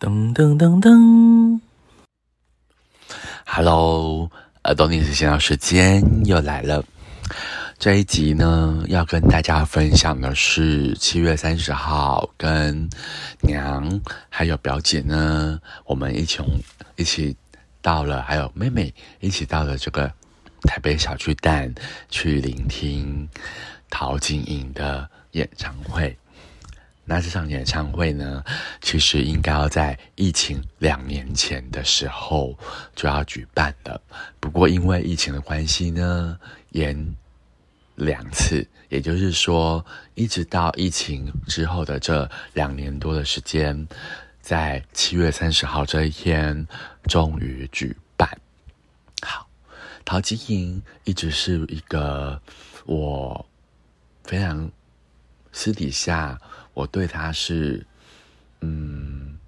噔噔噔噔，Hello，呃，东尼斯闲聊时间又来了。这一集呢，要跟大家分享的是七月三十号跟娘还有表姐呢，我们一起一起到了，还有妹妹一起到了这个台北小巨蛋去聆听陶晶莹的演唱会。那这场演唱会呢，其实应该要在疫情两年前的时候就要举办了，不过因为疫情的关系呢，延两次，也就是说，一直到疫情之后的这两年多的时间，在七月三十号这一天终于举办。好，陶晶莹一直是一个我非常私底下。我对他是，嗯，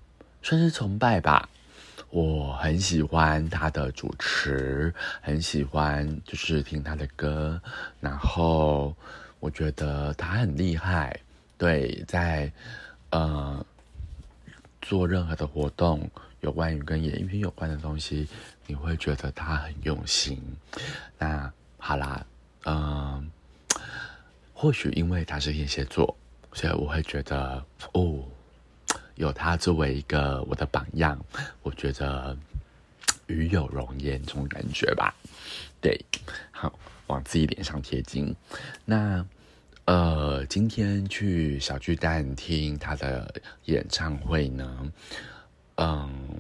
算是崇拜吧。我很喜欢他的主持，很喜欢就是听他的歌。然后我觉得他很厉害，对，在呃做任何的活动，有关于跟演艺有关的东西，你会觉得他很用心。那好啦，嗯，或许因为他是天蝎座。所以我会觉得，哦，有他作为一个我的榜样，我觉得与有容焉这种感觉吧。对，好，往自己脸上贴金。那呃，今天去小巨蛋听他的演唱会呢，嗯，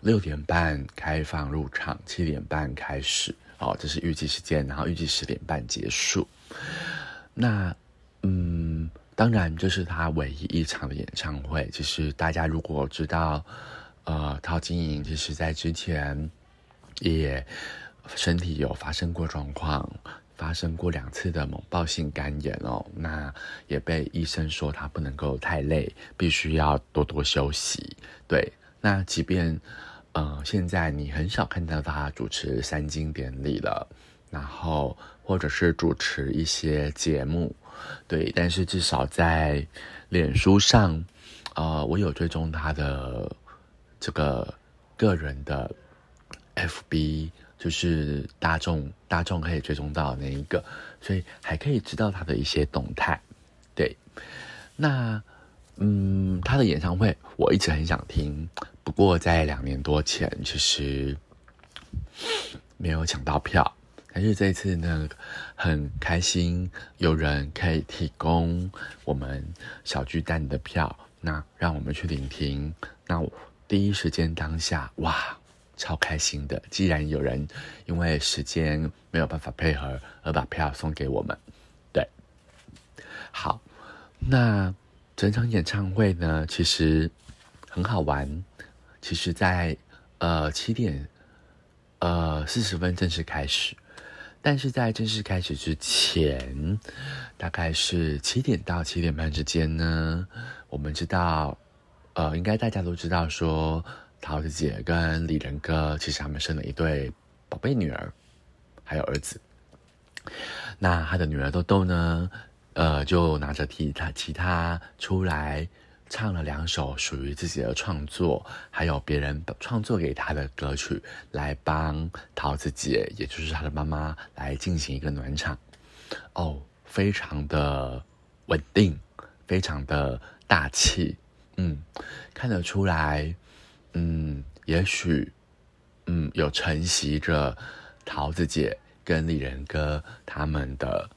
六点半开放入场，七点半开始，哦，这是预计时间，然后预计十点半结束。那，嗯。当然，这是他唯一一场的演唱会。其实大家如果知道，呃，陶晶莹其实在之前也身体有发生过状况，发生过两次的猛暴性肝炎哦。那也被医生说他不能够太累，必须要多多休息。对，那即便呃现在你很少看到他主持三金典礼了，然后或者是主持一些节目。对，但是至少在脸书上，呃，我有追踪他的这个个人的 FB，就是大众大众可以追踪到那一个，所以还可以知道他的一些动态。对，那嗯，他的演唱会我一直很想听，不过在两年多前其实没有抢到票。但是这次呢，很开心有人可以提供我们小巨蛋的票，那让我们去聆听。那第一时间当下，哇，超开心的！既然有人因为时间没有办法配合而把票送给我们，对，好，那整场演唱会呢，其实很好玩。其实，在呃七点呃四十分正式开始。但是在正式开始之前，大概是七点到七点半之间呢，我们知道，呃，应该大家都知道，说桃子姐跟李仁哥其实他们生了一对宝贝女儿，还有儿子。那他的女儿豆豆呢，呃，就拿着替他其他出来。唱了两首属于自己的创作，还有别人创作给他的歌曲，来帮桃子姐，也就是他的妈妈，来进行一个暖场。哦，非常的稳定，非常的大气，嗯，看得出来，嗯，也许，嗯，有承袭着桃子姐跟李仁哥他们的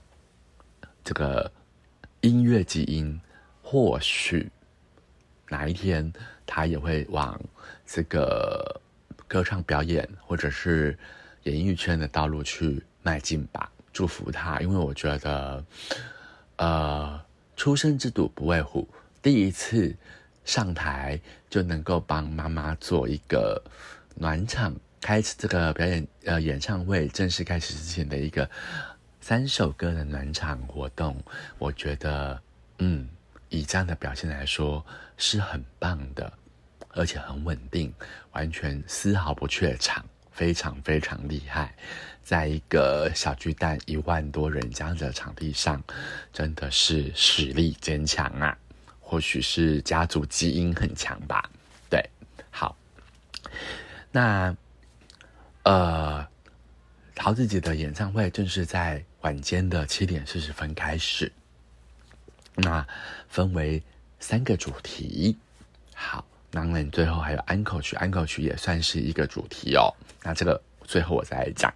这个音乐基因，或许。哪一天他也会往这个歌唱表演或者是演艺圈的道路去迈进吧，祝福他。因为我觉得，呃，初生之犊不畏虎，第一次上台就能够帮妈妈做一个暖场，开始这个表演呃演唱会正式开始之前的一个三首歌的暖场活动，我觉得，嗯。以这样的表现来说，是很棒的，而且很稳定，完全丝毫不怯场，非常非常厉害。在一个小巨蛋一万多人这样的场地上，真的是实力坚强啊！或许是家族基因很强吧。对，好那呃，陶子姐的演唱会正是在晚间的七点四十分开始。那分为三个主题，好，当然最后还有安口曲，安口曲也算是一个主题哦。那这个最后我再来讲。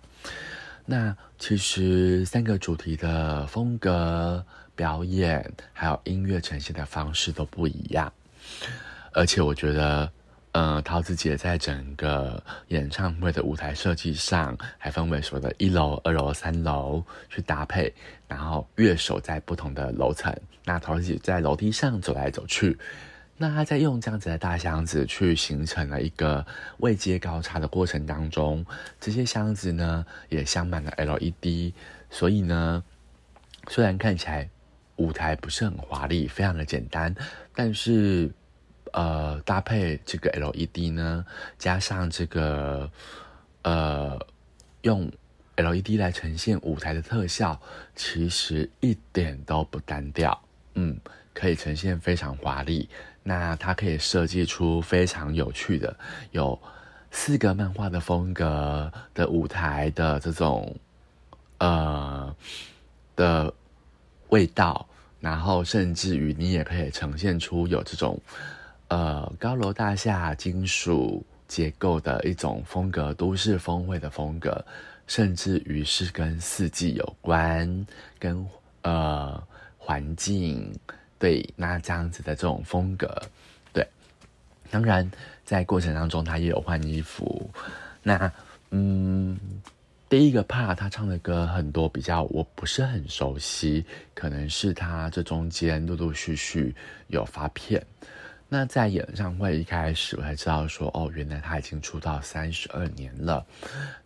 那其实三个主题的风格、表演还有音乐呈现的方式都不一样，而且我觉得，呃，桃子姐在整个演唱会的舞台设计上，还分为所谓的一楼、二楼、三楼去搭配，然后乐手在不同的楼层，那桃子姐在楼梯上走来走去。那他在用这样子的大箱子去形成了一个位阶高差的过程当中，这些箱子呢也镶满了 LED，所以呢，虽然看起来舞台不是很华丽，非常的简单，但是呃搭配这个 LED 呢，加上这个呃用 LED 来呈现舞台的特效，其实一点都不单调，嗯，可以呈现非常华丽。那它可以设计出非常有趣的，有四个漫画的风格的舞台的这种呃的味道，然后甚至于你也可以呈现出有这种呃高楼大厦金属结构的一种风格，都市风味的风格，甚至于是跟四季有关，跟呃环境。对，那这样子的这种风格，对，当然在过程当中他也有换衣服。那嗯，第一个帕他唱的歌很多比较我不是很熟悉，可能是他这中间陆陆续续有发片。那在演唱会一开始我才知道说，哦，原来他已经出道三十二年了，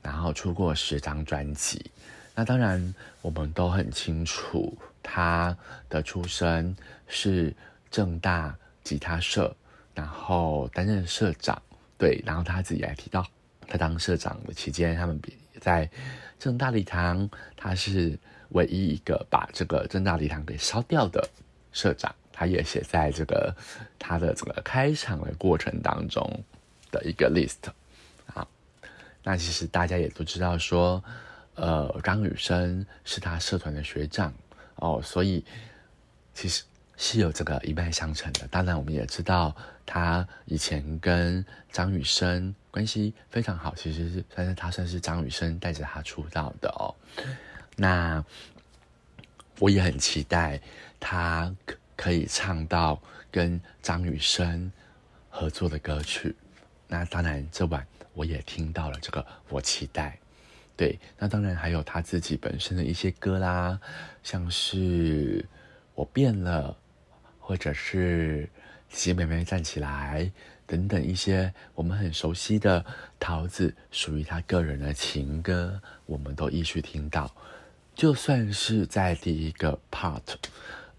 然后出过十张专辑。那当然我们都很清楚。他的出身是正大吉他社，然后担任社长，对，然后他自己还提到，他当社长的期间，他们比在正大礼堂，他是唯一一个把这个正大礼堂给烧掉的社长，他也写在这个他的整个开场的过程当中的一个 list 啊。那其实大家也都知道说，呃，张雨生是他社团的学长。哦，所以其实是有这个一脉相承的。当然，我们也知道他以前跟张雨生关系非常好，其实是算是他算是张雨生带着他出道的哦。那我也很期待他可以唱到跟张雨生合作的歌曲。那当然，这晚我也听到了这个，我期待。对，那当然还有他自己本身的一些歌啦，像是我变了，或者是喜妹妹站起来等等一些我们很熟悉的桃子属于他个人的情歌，我们都一续听到。就算是在第一个 part，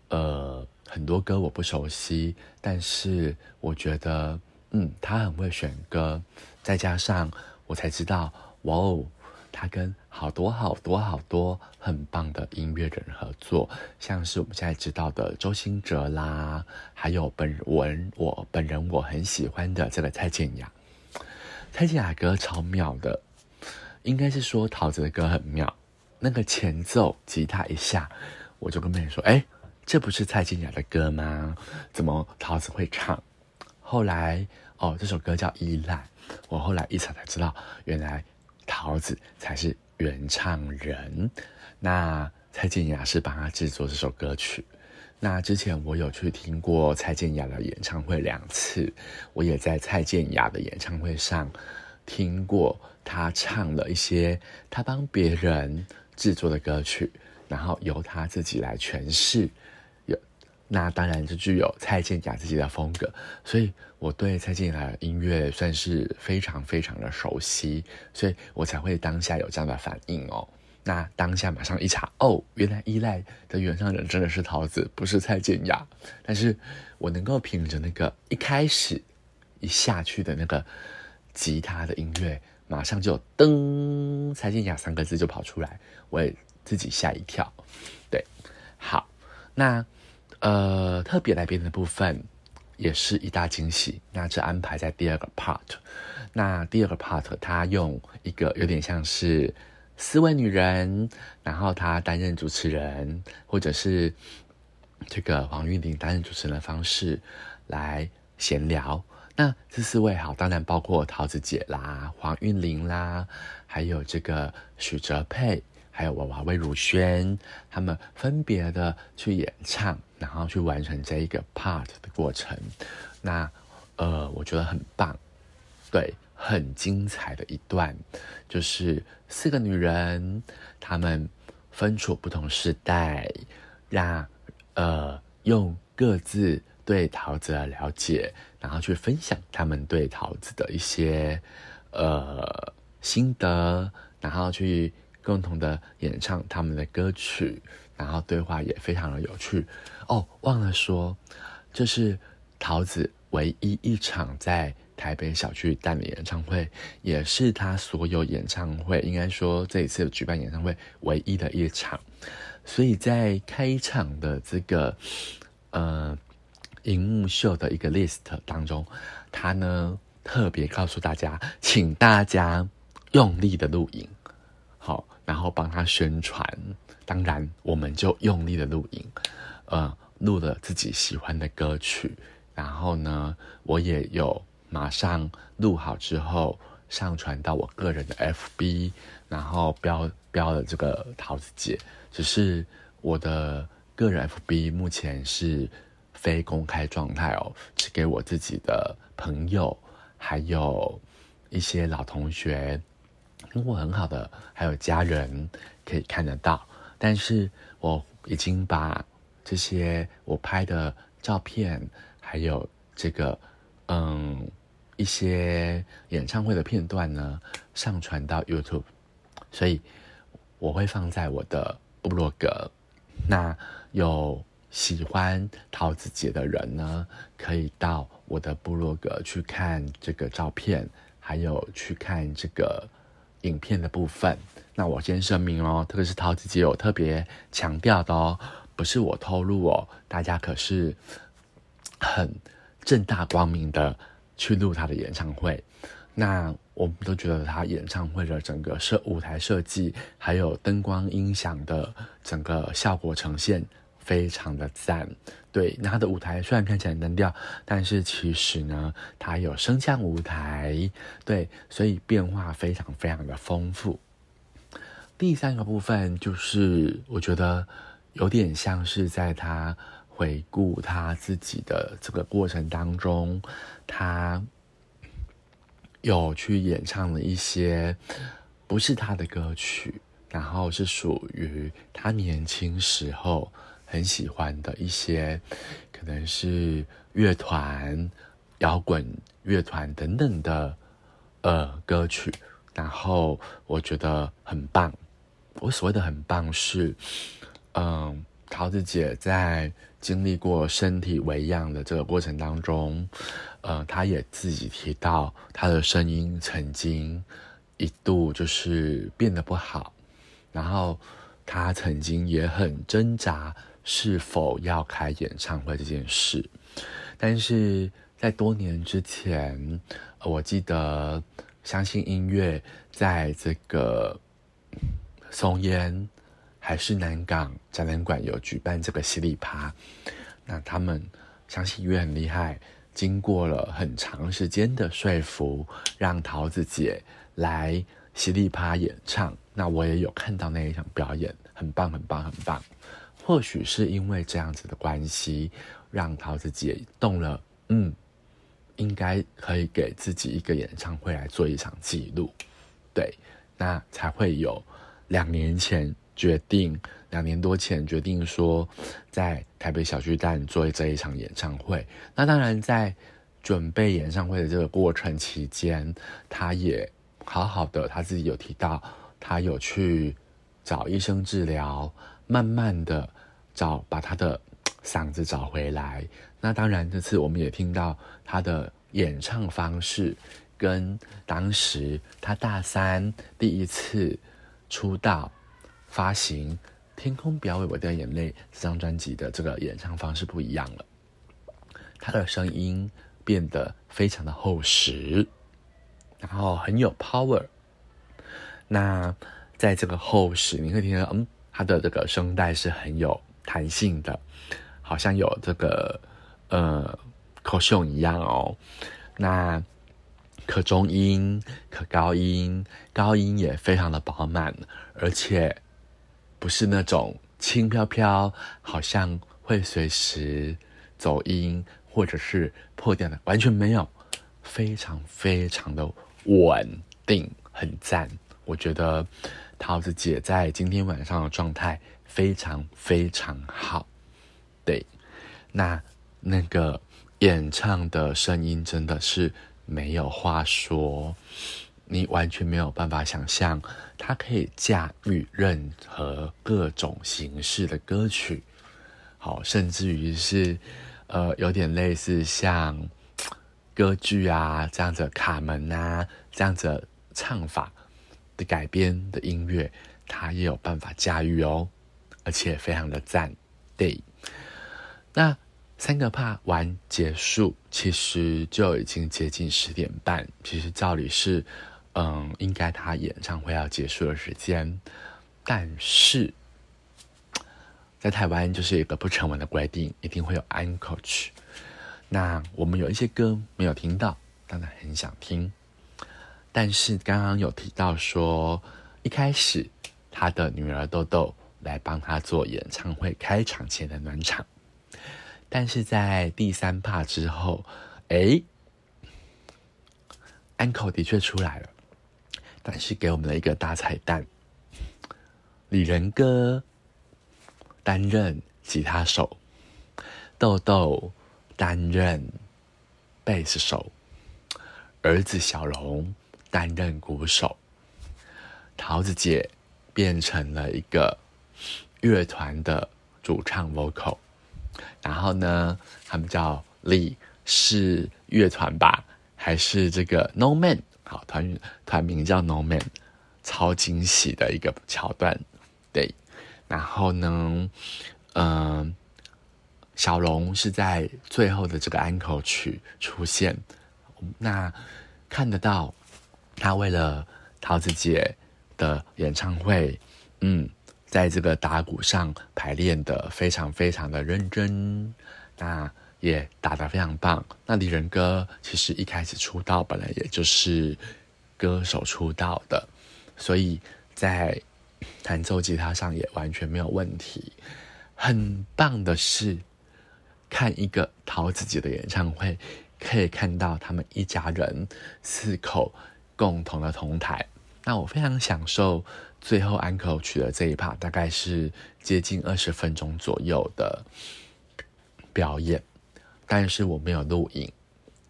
呃，很多歌我不熟悉，但是我觉得，嗯，他很会选歌，再加上我才知道，哇哦。他跟好多好多好多很棒的音乐人合作，像是我们现在知道的周兴哲啦，还有本文我本人我很喜欢的这个蔡健雅。蔡健雅歌超妙的，应该是说桃子的歌很妙。那个前奏吉他一下，我就跟妹妹说：“哎，这不是蔡健雅的歌吗？怎么桃子会唱？”后来哦，这首歌叫《依赖》，我后来一查才知道，原来。桃子才是原唱人，那蔡健雅是帮他制作这首歌曲。那之前我有去听过蔡健雅的演唱会两次，我也在蔡健雅的演唱会上听过他唱了一些他帮别人制作的歌曲，然后由他自己来诠释。那当然就具有蔡健雅自己的风格，所以我对蔡健雅的音乐算是非常非常的熟悉，所以我才会当下有这样的反应哦。那当下马上一查，哦，原来依赖的原唱人真的是桃子，不是蔡健雅。但是我能够凭着那个一开始一下去的那个吉他的音乐，马上就噔，蔡健雅三个字就跑出来，我也自己吓一跳。对，好，那。呃，特别来宾的部分，也是一大惊喜。那这安排在第二个 part。那第二个 part，他用一个有点像是四位女人，然后他担任主持人，或者是这个黄韵玲担任主持人的方式来闲聊。那这四位好，当然包括桃子姐啦、黄韵玲啦，还有这个许哲佩，还有娃娃魏如萱，他们分别的去演唱，然后去完成这一个 part 的过程。那呃，我觉得很棒，对，很精彩的一段，就是四个女人，她们分处不同时代，让呃用各自。对桃子的了解，然后去分享她们对桃子的一些呃心得，然后去共同的演唱他们的歌曲，然后对话也非常的有趣哦。忘了说，这是桃子唯一一场在台北小巨蛋的演唱会，也是他所有演唱会应该说这一次举办演唱会唯一的一场。所以在开场的这个呃。荧幕秀的一个 list 当中，他呢特别告诉大家，请大家用力的录影，好，然后帮他宣传。当然，我们就用力的录影，呃，录了自己喜欢的歌曲。然后呢，我也有马上录好之后上传到我个人的 FB，然后标标了这个桃子姐。只是我的个人 FB 目前是。非公开状态哦，只给我自己的朋友，还有一些老同学，生活很好的，还有家人可以看得到。但是我已经把这些我拍的照片，还有这个嗯一些演唱会的片段呢，上传到 YouTube，所以我会放在我的部落格。那有。喜欢桃子姐的人呢，可以到我的部落格去看这个照片，还有去看这个影片的部分。那我先声明哦，这个是桃子姐有特别强调的哦，不是我透露哦，大家可是很正大光明的去录她的演唱会。那我们都觉得她演唱会的整个设舞台设计，还有灯光音响的整个效果呈现。非常的赞，对，那他的舞台虽然看起来单调，但是其实呢，他有升降舞台，对，所以变化非常非常的丰富。第三个部分就是，我觉得有点像是在他回顾他自己的这个过程当中，他有去演唱了一些不是他的歌曲，然后是属于他年轻时候。很喜欢的一些，可能是乐团、摇滚乐团等等的呃歌曲，然后我觉得很棒。我所谓的很棒是，嗯，桃子姐在经历过身体为恙的这个过程当中，呃，她也自己提到，她的声音曾经一度就是变得不好，然后她曾经也很挣扎。是否要开演唱会这件事，但是在多年之前，我记得相信音乐在这个松烟还是南港展览馆有举办这个犀利趴，那他们相信音乐很厉害，经过了很长时间的说服，让桃子姐来犀利趴演唱，那我也有看到那一场表演，很棒，很棒，很棒。或许是因为这样子的关系，让桃子姐动了，嗯，应该可以给自己一个演唱会来做一场记录，对，那才会有两年前决定，两年多前决定说在台北小巨蛋做这一场演唱会。那当然在准备演唱会的这个过程期间，他也好好的，他自己有提到，他有去找医生治疗，慢慢的。找把他的嗓子找回来。那当然，这次我们也听到他的演唱方式，跟当时他大三第一次出道发行《天空表为我掉眼泪》这张专辑的这个演唱方式不一样了。他的声音变得非常的厚实，然后很有 power。那在这个厚实，你会听到，嗯，她的这个声带是很有弹性的，好像有这个呃口胸一样哦。那可中音、可高音，高音也非常的饱满，而且不是那种轻飘飘，好像会随时走音或者是破掉的，完全没有，非常非常的稳定，很赞。我觉得桃子姐在今天晚上的状态非常非常好，对，那那个演唱的声音真的是。没有话说，你完全没有办法想象，他可以驾驭任何各种形式的歌曲，好，甚至于是，呃，有点类似像歌剧啊这样子，卡门啊这样子唱法的改编的音乐，他也有办法驾驭哦，而且非常的赞，对，那。三个怕完结束，其实就已经接近十点半。其实照理是，嗯，应该他演唱会要结束的时间，但是在台湾就是一个不成文的规定，一定会有安可曲。那我们有一些歌没有听到，当然很想听。但是刚刚有提到说，一开始他的女儿豆豆来帮他做演唱会开场前的暖场。但是在第三趴之后，哎，安口的确出来了，但是给我们了一个大彩蛋：李仁哥担任吉他手，豆豆担任贝斯手，儿子小龙担任鼓手，桃子姐变成了一个乐团的主唱 vocal。然后呢，他们叫李是乐团吧，还是这个 No Man？好，团团名叫 No Man，超惊喜的一个桥段，对。然后呢，嗯，小龙是在最后的这个安口曲出现，那看得到他为了桃子姐的演唱会，嗯。在这个打鼓上排练的非常非常的认真，那也打得非常棒。那李仁哥其实一开始出道本来也就是歌手出道的，所以在弹奏吉他上也完全没有问题。很棒的是，看一个桃子姐的演唱会，可以看到他们一家人四口共同的同台。那我非常享受。最后安可曲的这一 part 大概是接近二十分钟左右的表演，但是我没有录影，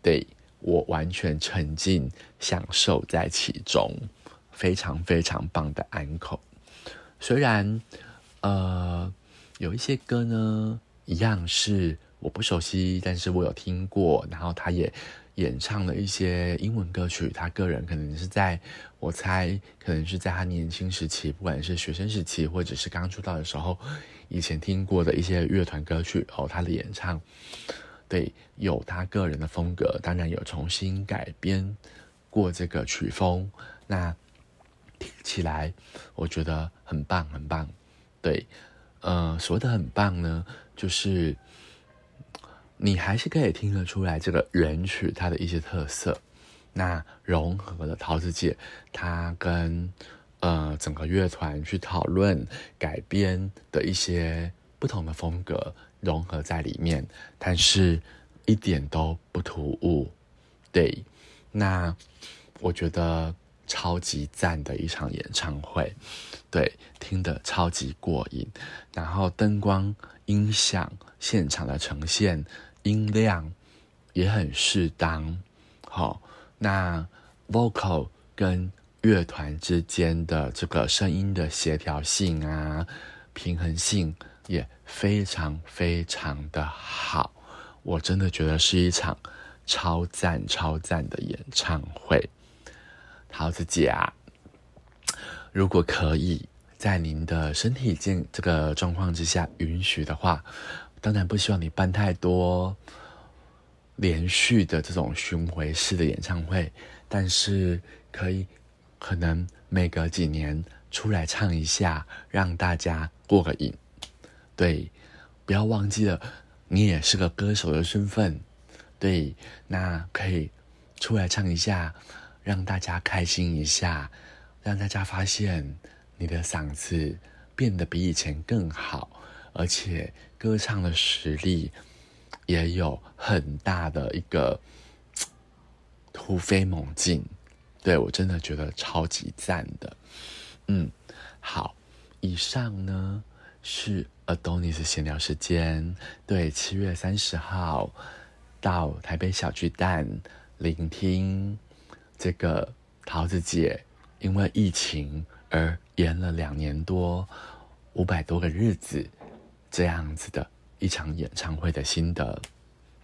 对我完全沉浸享受在其中，非常非常棒的安可。虽然呃有一些歌呢一样是我不熟悉，但是我有听过，然后他也。演唱了一些英文歌曲，他个人可能是在，我猜可能是在他年轻时期，不管是学生时期或者是刚出道的时候，以前听过的一些乐团歌曲哦，他的演唱，对，有他个人的风格，当然有重新改编过这个曲风，那听起来我觉得很棒很棒，对，呃，所谓的很棒呢，就是。你还是可以听得出来这个原曲它的一些特色，那融合了桃子姐她跟呃整个乐团去讨论改编的一些不同的风格融合在里面，但是一点都不突兀。对，那我觉得超级赞的一场演唱会，对，听得超级过瘾，然后灯光音响现场的呈现。音量也很适当，好，那 vocal 跟乐团之间的这个声音的协调性啊、平衡性也非常非常的好，我真的觉得是一场超赞超赞的演唱会。桃子姐啊，如果可以在您的身体健这个状况之下允许的话。当然不希望你办太多，连续的这种巡回式的演唱会，但是可以可能每隔几年出来唱一下，让大家过个瘾。对，不要忘记了，你也是个歌手的身份。对，那可以出来唱一下，让大家开心一下，让大家发现你的嗓子变得比以前更好，而且歌唱的实力。也有很大的一个突飞猛进，对我真的觉得超级赞的。嗯，好，以上呢是 Adonis 闲聊时间。对，七月三十号到台北小巨蛋聆听这个桃子姐因为疫情而延了两年多五百多个日子这样子的。一场演唱会的心得，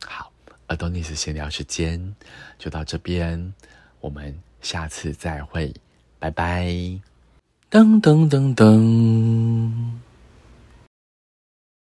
好，Adonis 闲聊时间就到这边，我们下次再会，拜拜。噔噔噔噔。